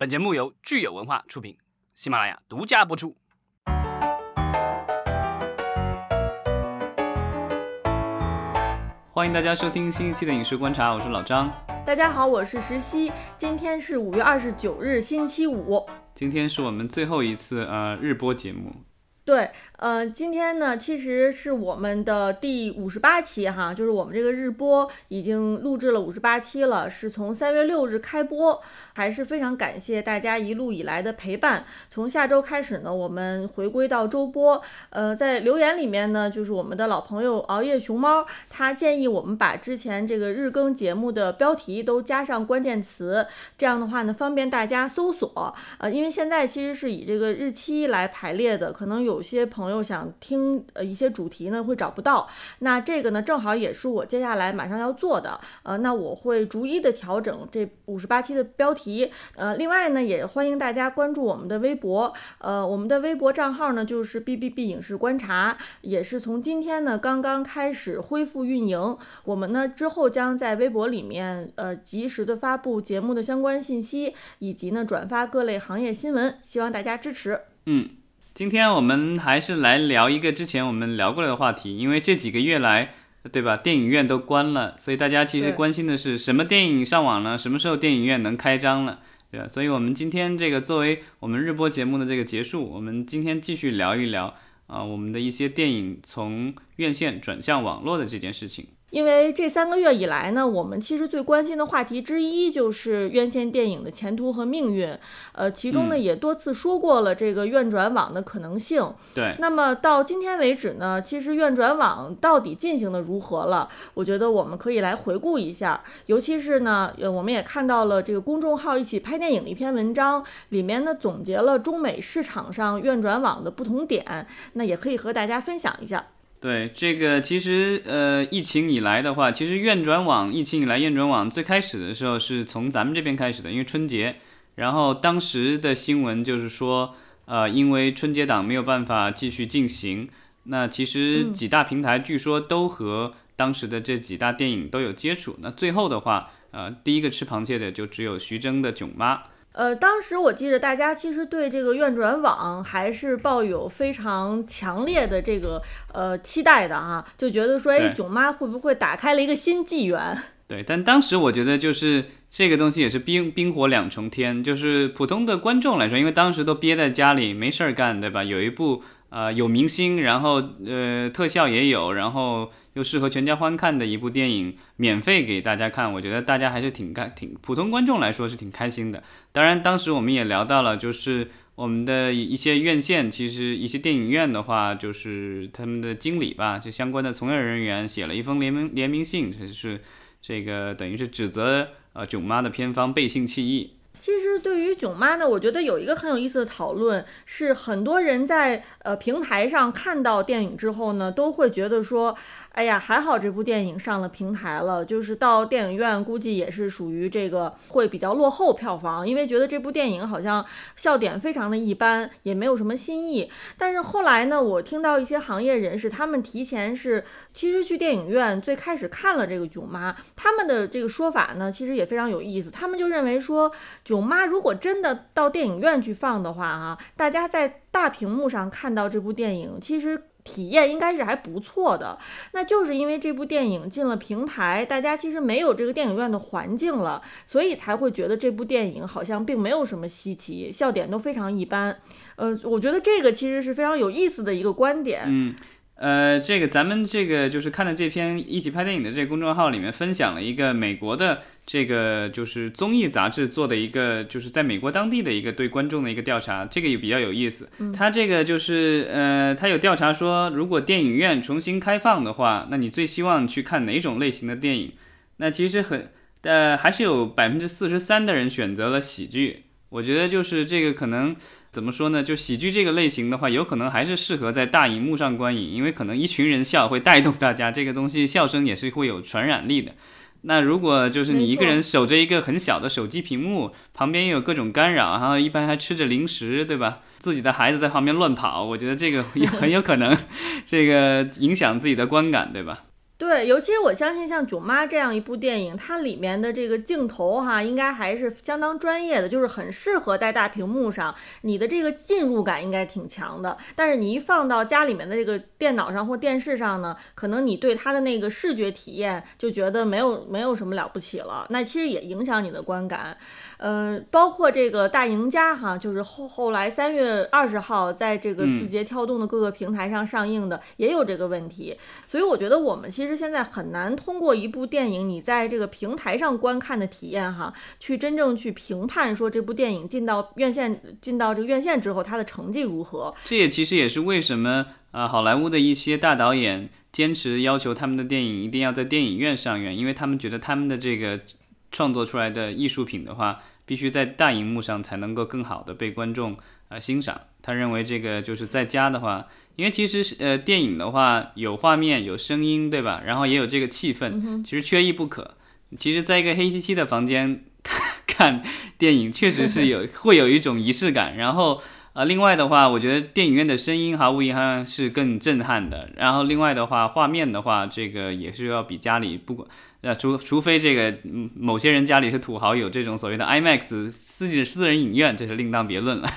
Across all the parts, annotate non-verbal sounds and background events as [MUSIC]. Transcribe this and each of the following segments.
本节目由聚友文化出品，喜马拉雅独家播出。欢迎大家收听新一期的影视观察，我是老张。大家好，我是石溪。今天是五月二十九日，星期五。今天是我们最后一次呃日播节目。对，呃，今天呢，其实是我们的第五十八期哈，就是我们这个日播已经录制了五十八期了，是从三月六日开播，还是非常感谢大家一路以来的陪伴。从下周开始呢，我们回归到周播。呃，在留言里面呢，就是我们的老朋友熬夜熊猫，他建议我们把之前这个日更节目的标题都加上关键词，这样的话呢，方便大家搜索。呃，因为现在其实是以这个日期来排列的，可能有。有些朋友想听呃一些主题呢，会找不到。那这个呢，正好也是我接下来马上要做的。呃，那我会逐一的调整这五十八期的标题。呃，另外呢，也欢迎大家关注我们的微博。呃，我们的微博账号呢，就是 B B B 影视观察，也是从今天呢刚刚开始恢复运营。我们呢之后将在微博里面呃及时的发布节目的相关信息，以及呢转发各类行业新闻。希望大家支持。嗯。今天我们还是来聊一个之前我们聊过的话题，因为这几个月来，对吧？电影院都关了，所以大家其实关心的是什么电影上网了，什么时候电影院能开张了，对吧？所以我们今天这个作为我们日播节目的这个结束，我们今天继续聊一聊啊，我们的一些电影从院线转向网络的这件事情。因为这三个月以来呢，我们其实最关心的话题之一就是院线电影的前途和命运。呃，其中呢也多次说过了这个院转网的可能性。对。那么到今天为止呢，其实院转网到底进行的如何了？我觉得我们可以来回顾一下。尤其是呢，呃，我们也看到了这个公众号一起拍电影的一篇文章，里面呢总结了中美市场上院转网的不同点，那也可以和大家分享一下。对这个，其实呃，疫情以来的话，其实院转网，疫情以来院转网最开始的时候是从咱们这边开始的，因为春节，然后当时的新闻就是说，呃，因为春节档没有办法继续进行，那其实几大平台据说都和当时的这几大电影都有接触，那最后的话，呃，第一个吃螃蟹的就只有徐峥的《囧妈》。呃，当时我记得大家其实对这个院转网还是抱有非常强烈的这个呃期待的哈，就觉得说，哎，囧妈会不会打开了一个新纪元？[LAUGHS] 对，但当时我觉得就是这个东西也是冰冰火两重天，就是普通的观众来说，因为当时都憋在家里没事儿干，对吧？有一部。呃，有明星，然后呃，特效也有，然后又适合全家欢看的一部电影，免费给大家看，我觉得大家还是挺开，挺普通观众来说是挺开心的。当然，当时我们也聊到了，就是我们的一些院线，其实一些电影院的话，就是他们的经理吧，就相关的从业人员写了一封联名联名信，就是这个等于是指责呃囧妈的片方背信弃义。其实对于囧妈呢，我觉得有一个很有意思的讨论，是很多人在呃平台上看到电影之后呢，都会觉得说。哎呀，还好这部电影上了平台了，就是到电影院估计也是属于这个会比较落后票房，因为觉得这部电影好像笑点非常的一般，也没有什么新意。但是后来呢，我听到一些行业人士，他们提前是其实去电影院最开始看了这个《囧妈》，他们的这个说法呢，其实也非常有意思。他们就认为说，《囧妈》如果真的到电影院去放的话，哈，大家在大屏幕上看到这部电影，其实。体验应该是还不错的，那就是因为这部电影进了平台，大家其实没有这个电影院的环境了，所以才会觉得这部电影好像并没有什么稀奇，笑点都非常一般。呃，我觉得这个其实是非常有意思的一个观点。嗯。呃，这个咱们这个就是看了这篇一起拍电影的这个公众号里面分享了一个美国的这个就是综艺杂志做的一个就是在美国当地的一个对观众的一个调查，这个也比较有意思。他这个就是呃，他有调查说，如果电影院重新开放的话，那你最希望去看哪种类型的电影？那其实很呃，还是有百分之四十三的人选择了喜剧。我觉得就是这个可能。怎么说呢？就喜剧这个类型的话，有可能还是适合在大荧幕上观影，因为可能一群人笑会带动大家，这个东西笑声也是会有传染力的。那如果就是你一个人守着一个很小的手机屏幕，旁边又有各种干扰，然后一般还吃着零食，对吧？自己的孩子在旁边乱跑，我觉得这个 [LAUGHS] 也很有可能，[LAUGHS] 这个影响自己的观感，对吧？对，尤其是我相信像《囧妈》这样一部电影，它里面的这个镜头哈，应该还是相当专业的，就是很适合在大屏幕上，你的这个进入感应该挺强的。但是你一放到家里面的这个电脑上或电视上呢，可能你对它的那个视觉体验就觉得没有没有什么了不起了，那其实也影响你的观感。呃，包括这个大赢家哈，就是后后来三月二十号在这个字节跳动的各个平台上上映的，也有这个问题。所以我觉得我们其实其实现在很难通过一部电影你在这个平台上观看的体验哈，去真正去评判说这部电影进到院线进到这个院线之后它的成绩如何。这也其实也是为什么啊，好莱坞的一些大导演坚持要求他们的电影一定要在电影院上映，因为他们觉得他们的这个创作出来的艺术品的话。必须在大荧幕上才能够更好的被观众呃欣赏。他认为这个就是在家的话，因为其实是呃电影的话有画面有声音对吧？然后也有这个气氛，其实缺一不可。其实在一个黑漆漆的房间 [LAUGHS] 看电影，确实是有会有一种仪式感。然后呃另外的话，我觉得电影院的声音毫无疑问是更震撼的。然后另外的话，画面的话，这个也是要比家里不管。那除除非这个某些人家里是土豪，有这种所谓的 IMAX 私己私人影院，这是另当别论了。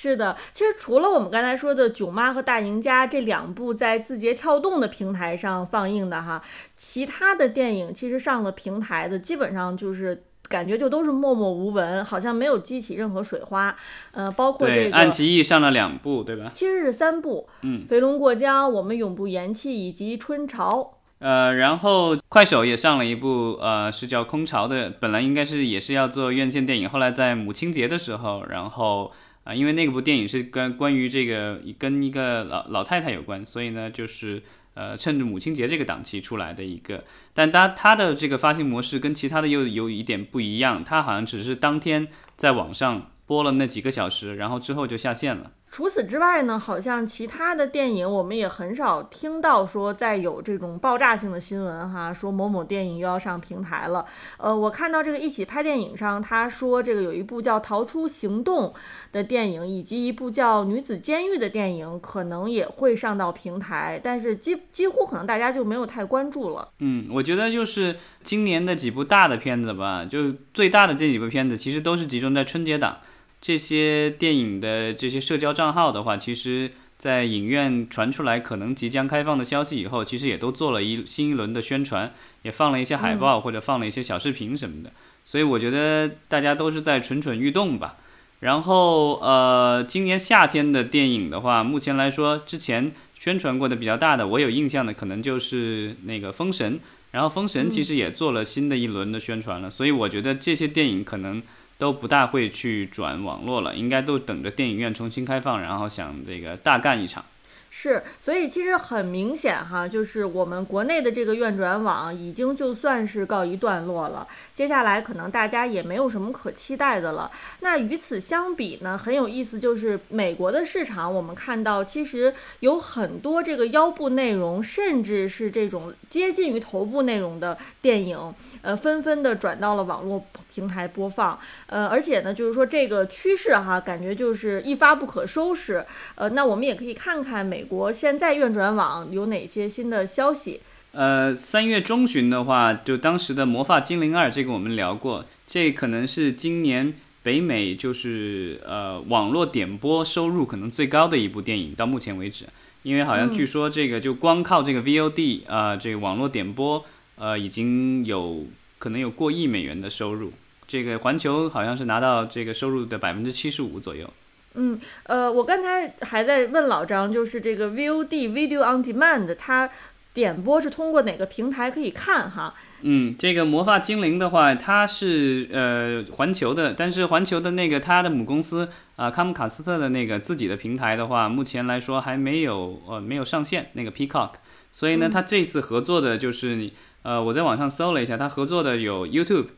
是的，其实除了我们刚才说的《囧妈》和《大赢家》这两部在字节跳动的平台上放映的哈，其他的电影其实上了平台的，基本上就是感觉就都是默默无闻，好像没有激起任何水花。呃，包括这个爱奇艺上了两部，对吧？其实是三部，嗯，《飞龙过江》、《我们永不言弃》以及《春潮》。呃，然后快手也上了一部，呃，是叫《空巢》的，本来应该是也是要做院线电影，后来在母亲节的时候，然后啊，因为那部电影是跟关于这个跟一个老老太太有关，所以呢，就是呃，趁着母亲节这个档期出来的一个，但它它的这个发行模式跟其他的又有一点不一样，它好像只是当天在网上播了那几个小时，然后之后就下线了。除此之外呢，好像其他的电影我们也很少听到说再有这种爆炸性的新闻哈，说某某电影又要上平台了。呃，我看到这个一起拍电影上，他说这个有一部叫《逃出行动》的电影，以及一部叫《女子监狱》的电影，可能也会上到平台，但是几几乎可能大家就没有太关注了。嗯，我觉得就是今年的几部大的片子吧，就最大的这几部片子，其实都是集中在春节档。这些电影的这些社交账号的话，其实，在影院传出来可能即将开放的消息以后，其实也都做了一新一轮的宣传，也放了一些海报或者放了一些小视频什么的。所以我觉得大家都是在蠢蠢欲动吧。然后，呃，今年夏天的电影的话，目前来说，之前宣传过的比较大的，我有印象的可能就是那个《封神》，然后《封神》其实也做了新的一轮的宣传了。所以我觉得这些电影可能。都不大会去转网络了，应该都等着电影院重新开放，然后想这个大干一场。是，所以其实很明显哈，就是我们国内的这个院转网已经就算是告一段落了，接下来可能大家也没有什么可期待的了。那与此相比呢，很有意思，就是美国的市场，我们看到其实有很多这个腰部内容，甚至是这种接近于头部内容的电影，呃，纷纷的转到了网络平台播放。呃，而且呢，就是说这个趋势哈，感觉就是一发不可收拾。呃，那我们也可以看看美。美国现在院转网有哪些新的消息？呃，三月中旬的话，就当时的《魔法精灵二》这个我们聊过，这可能是今年北美就是呃网络点播收入可能最高的一部电影，到目前为止，因为好像据说这个就光靠这个 VOD 啊，这个网络点播呃已经有可能有过亿美元的收入，这个环球好像是拿到这个收入的百分之七十五左右。嗯，呃，我刚才还在问老张，就是这个 VOD Video on Demand，它点播是通过哪个平台可以看哈？嗯，这个魔法精灵的话，它是呃环球的，但是环球的那个它的母公司啊康姆卡斯特的那个自己的平台的话，目前来说还没有呃没有上线那个 Peacock，所以呢，它这次合作的就是你呃我在网上搜了一下，它合作的有 YouTube。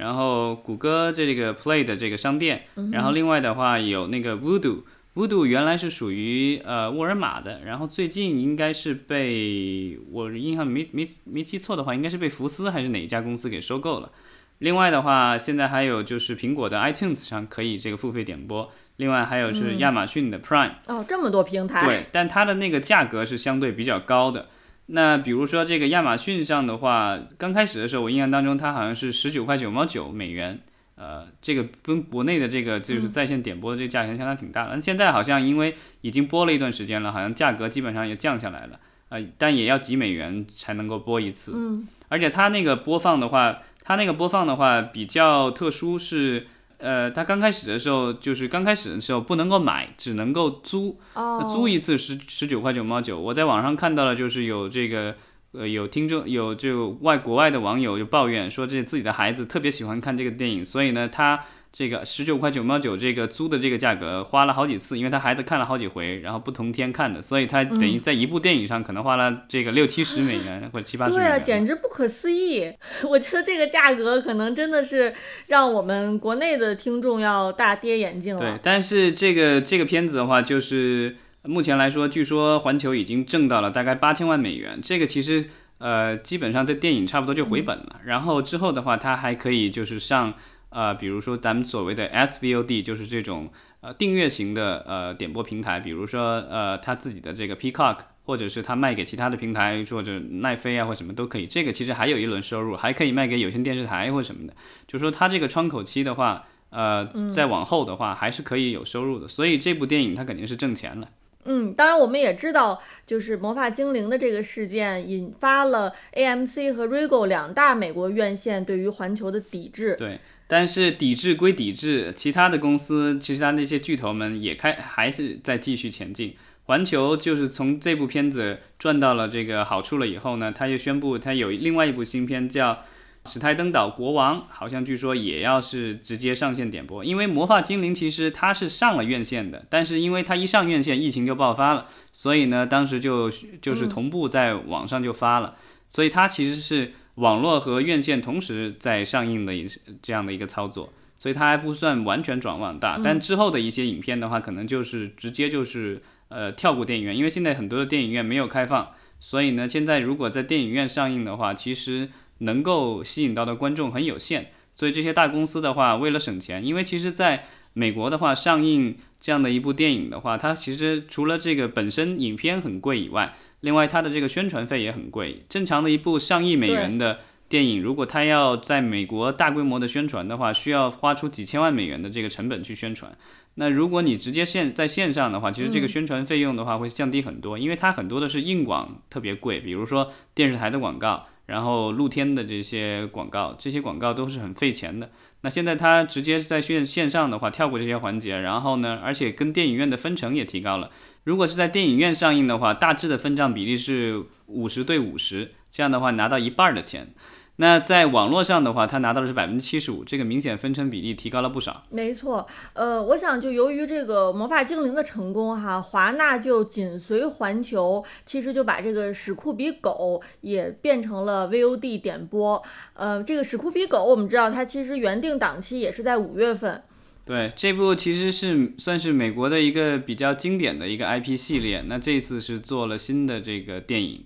然后谷歌这个 Play 的这个商店，然后另外的话有那个 Voodoo，Voodoo 原来是属于呃沃尔玛的，然后最近应该是被我印象没没没记错的话，应该是被福斯还是哪一家公司给收购了。另外的话，现在还有就是苹果的 iTunes 上可以这个付费点播，另外还有是亚马逊的 Prime。哦，这么多平台。对，但它的那个价格是相对比较高的。那比如说这个亚马逊上的话，刚开始的时候我印象当中它好像是十九块九毛九美元，呃，这个跟国内的这个就是在线点播的这个价钱相差挺大的。那现在好像因为已经播了一段时间了，好像价格基本上也降下来了，呃，但也要几美元才能够播一次。嗯，而且它那个播放的话，它那个播放的话比较特殊是。呃，它刚开始的时候，就是刚开始的时候不能够买，只能够租。哦，租一次十十九块九毛九。我在网上看到了，就是有这个，呃，有听众有就外国外的网友就抱怨说，这自己的孩子特别喜欢看这个电影，所以呢，他。这个十九块九毛九，这个租的这个价格花了好几次，因为他孩子看了好几回，然后不同天看的，所以他等于在一部电影上可能花了这个六七十美元或者七八十美元。对啊，简直不可思议！[LAUGHS] 我觉得这个价格可能真的是让我们国内的听众要大跌眼镜了。对，但是这个这个片子的话，就是目前来说，据说环球已经挣到了大概八千万美元，这个其实呃基本上这电影差不多就回本了。然后之后的话，它还可以就是上。呃，比如说咱们所谓的 SVOD，就是这种呃订阅型的呃点播平台，比如说呃他自己的这个 Peacock，或者是他卖给其他的平台，或者奈飞啊或什么都可以。这个其实还有一轮收入，还可以卖给有线电视台或什么的。就是说它这个窗口期的话，呃，再往后的话还是可以有收入的。所以这部电影它肯定是挣钱了。嗯，当然我们也知道，就是魔法精灵的这个事件引发了 AMC 和 Regal 两大美国院线对于环球的抵制。对。但是抵制归抵制，其他的公司，其实他那些巨头们也开还是在继续前进。环球就是从这部片子赚到了这个好处了以后呢，他又宣布他有另外一部新片叫《史泰登岛国王》，好像据说也要是直接上线点播。因为魔法精灵其实它是上了院线的，但是因为它一上院线，疫情就爆发了，所以呢，当时就就是同步在网上就发了，所以它其实是。网络和院线同时在上映的一这样的一个操作，所以它还不算完全转网大。但之后的一些影片的话，可能就是直接就是呃跳过电影院，因为现在很多的电影院没有开放，所以呢，现在如果在电影院上映的话，其实能够吸引到的观众很有限。所以这些大公司的话，为了省钱，因为其实在美国的话，上映这样的一部电影的话，它其实除了这个本身影片很贵以外，另外，它的这个宣传费也很贵。正常的一部上亿美元的电影，如果它要在美国大规模的宣传的话，需要花出几千万美元的这个成本去宣传。那如果你直接线在线上的话，其实这个宣传费用的话会降低很多，因为它很多的是硬广特别贵，比如说电视台的广告，然后露天的这些广告，这些广告都是很费钱的。那现在它直接在线线上的话，跳过这些环节，然后呢，而且跟电影院的分成也提高了。如果是在电影院上映的话，大致的分账比例是五十对五十，这样的话拿到一半的钱。那在网络上的话，他拿到的是百分之七十五，这个明显分成比例提高了不少。没错，呃，我想就由于这个魔法精灵的成功哈，华纳就紧随环球，其实就把这个史酷比狗也变成了 VOD 点播。呃，这个史酷比狗我们知道它其实原定档期也是在五月份。对，这部其实是算是美国的一个比较经典的一个 IP 系列。那这次是做了新的这个电影，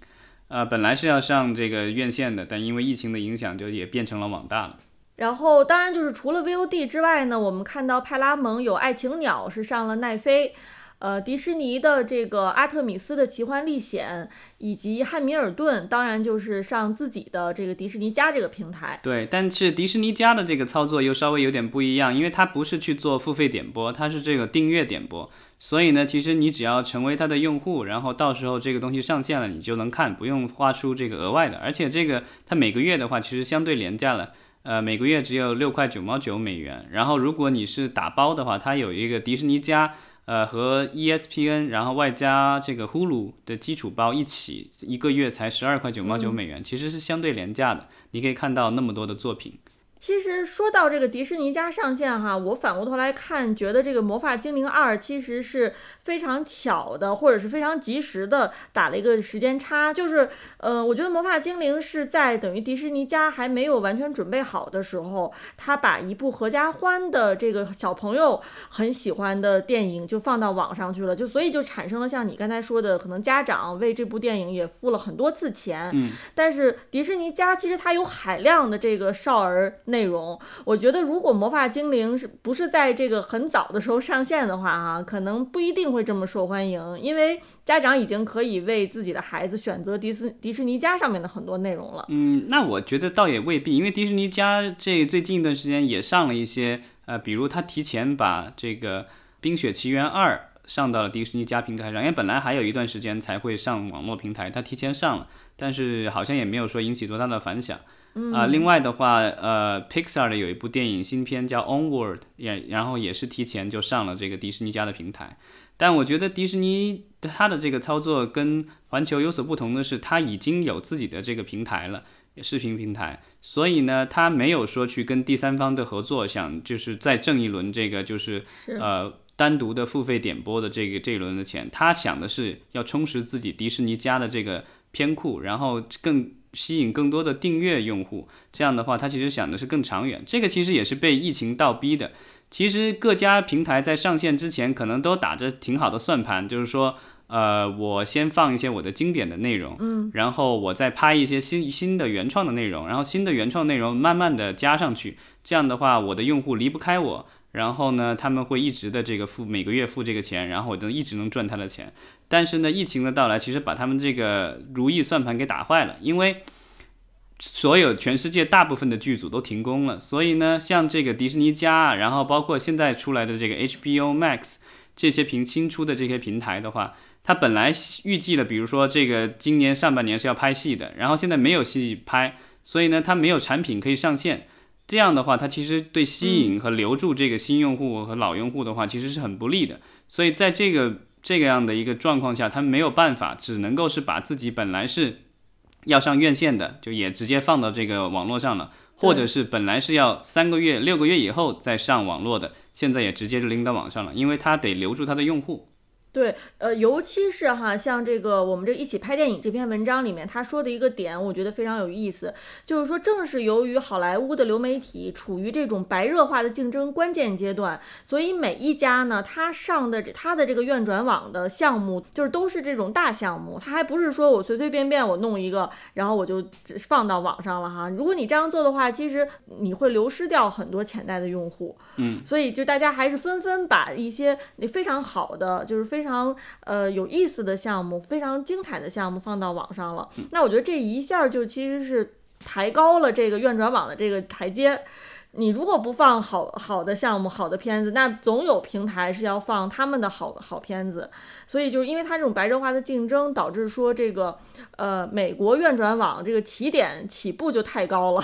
呃，本来是要上这个院线的，但因为疫情的影响，就也变成了网大了。然后，当然就是除了 VOD 之外呢，我们看到派拉蒙有《爱情鸟》是上了奈飞。呃，迪士尼的这个《阿特米斯的奇幻历险》，以及汉密尔顿，当然就是上自己的这个迪士尼家这个平台。对，但是迪士尼家的这个操作又稍微有点不一样，因为它不是去做付费点播，它是这个订阅点播。所以呢，其实你只要成为它的用户，然后到时候这个东西上线了，你就能看，不用花出这个额外的。而且这个它每个月的话，其实相对廉价了，呃，每个月只有六块九毛九美元。然后如果你是打包的话，它有一个迪士尼家。呃，和 ESPN，然后外加这个 Hulu 的基础包一起，一个月才十二块九毛九美元，其实是相对廉价的。你可以看到那么多的作品。其实说到这个迪士尼家上线哈，我反过头来看，觉得这个魔法精灵二其实是非常巧的，或者是非常及时的打了一个时间差。就是，呃，我觉得魔法精灵是在等于迪士尼家还没有完全准备好的时候，他把一部合家欢的这个小朋友很喜欢的电影就放到网上去了，就所以就产生了像你刚才说的，可能家长为这部电影也付了很多次钱。嗯。但是迪士尼家其实它有海量的这个少儿。内容。我觉得如果魔法精灵是不是在这个很早的时候上线的话，哈，可能不一定会这么受欢迎，因为家长已经可以为自己的孩子选择迪斯迪士尼家上面的很多内容了。嗯，那我觉得倒也未必，因为迪士尼家这最近一段时间也上了一些，呃，比如他提前把这个《冰雪奇缘二》上到了迪士尼家平台上，因为本来还有一段时间才会上网络平台，他提前上了，但是好像也没有说引起多大的反响。啊，另外的话，呃，Pixar 的有一部电影新片叫《Onward》，也然后也是提前就上了这个迪士尼家的平台。但我觉得迪士尼它的这个操作跟环球有所不同的是，它已经有自己的这个平台了，视频平台，所以呢，它没有说去跟第三方的合作，想就是再挣一轮这个就是呃单独的付费点播的这个这一轮的钱。他想的是要充实自己迪士尼家的这个片库，然后更。吸引更多的订阅用户，这样的话，他其实想的是更长远。这个其实也是被疫情倒逼的。其实各家平台在上线之前，可能都打着挺好的算盘，就是说，呃，我先放一些我的经典的内容，嗯，然后我再拍一些新新的原创的内容，然后新的原创内容慢慢的加上去，这样的话，我的用户离不开我。然后呢，他们会一直的这个付每个月付这个钱，然后我就一直能赚他的钱。但是呢，疫情的到来其实把他们这个如意算盘给打坏了，因为所有全世界大部分的剧组都停工了，所以呢，像这个迪士尼加，然后包括现在出来的这个 HBO Max 这些平新出的这些平台的话，它本来预计了，比如说这个今年上半年是要拍戏的，然后现在没有戏拍，所以呢，它没有产品可以上线。这样的话，它其实对吸引和留住这个新用户和老用户的话，其实是很不利的。所以在这个这个样的一个状况下，他没有办法，只能够是把自己本来是要上院线的，就也直接放到这个网络上了，或者是本来是要三个月、六个月以后再上网络的，现在也直接就拎到网上了，因为他得留住他的用户。对，呃，尤其是哈，像这个我们这一起拍电影这篇文章里面，他说的一个点，我觉得非常有意思，就是说，正是由于好莱坞的流媒体处于这种白热化的竞争关键阶段，所以每一家呢，他上的他的这个院转网的项目，就是都是这种大项目，他还不是说我随随便便我弄一个，然后我就放到网上了哈。如果你这样做的话，其实你会流失掉很多潜在的用户，嗯，所以就大家还是纷纷把一些那非常好的，就是非非常呃有意思的项目，非常精彩的项目放到网上了。那我觉得这一下就其实是抬高了这个院转网的这个台阶。你如果不放好好的项目、好的片子，那总有平台是要放他们的好好片子。所以就是因为它这种白热化的竞争，导致说这个呃美国院转网这个起点起步就太高了。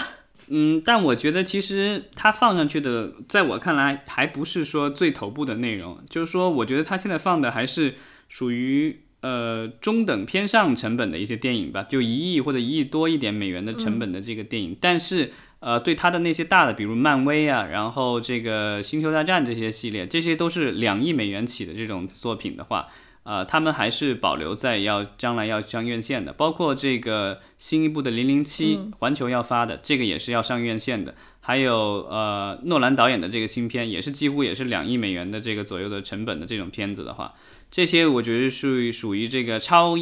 嗯，但我觉得其实它放上去的，在我看来还不是说最头部的内容。就是说，我觉得它现在放的还是属于呃中等偏上成本的一些电影吧，就一亿或者一亿多一点美元的成本的这个电影。但是呃，对它的那些大的，比如漫威啊，然后这个星球大战这些系列，这些都是两亿美元起的这种作品的话。呃，他们还是保留在要将来要上院线的，包括这个新一部的《零零七》，环球要发的，这个也是要上院线的。还有呃，诺兰导演的这个新片，也是几乎也是两亿美元的这个左右的成本的这种片子的话，这些我觉得属于属于这个超，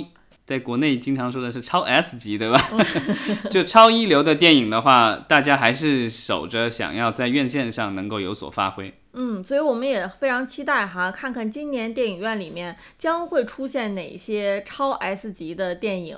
在国内经常说的是超 S 级，对吧？[LAUGHS] 就超一流的电影的话，大家还是守着想要在院线上能够有所发挥。嗯，所以我们也非常期待哈，看看今年电影院里面将会出现哪些超 S 级的电影。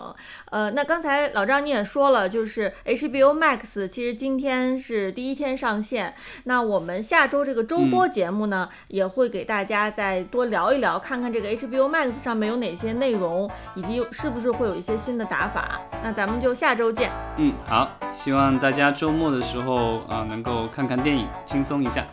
呃，那刚才老张你也说了，就是 HBO Max 其实今天是第一天上线。那我们下周这个周播节目呢，也会给大家再多聊一聊，看看这个 HBO Max 上面有哪些内容，以及是不是会有一些新的打法。那咱们就下周见。嗯，好，希望大家周末的时候啊，能够看看电影，轻松一下。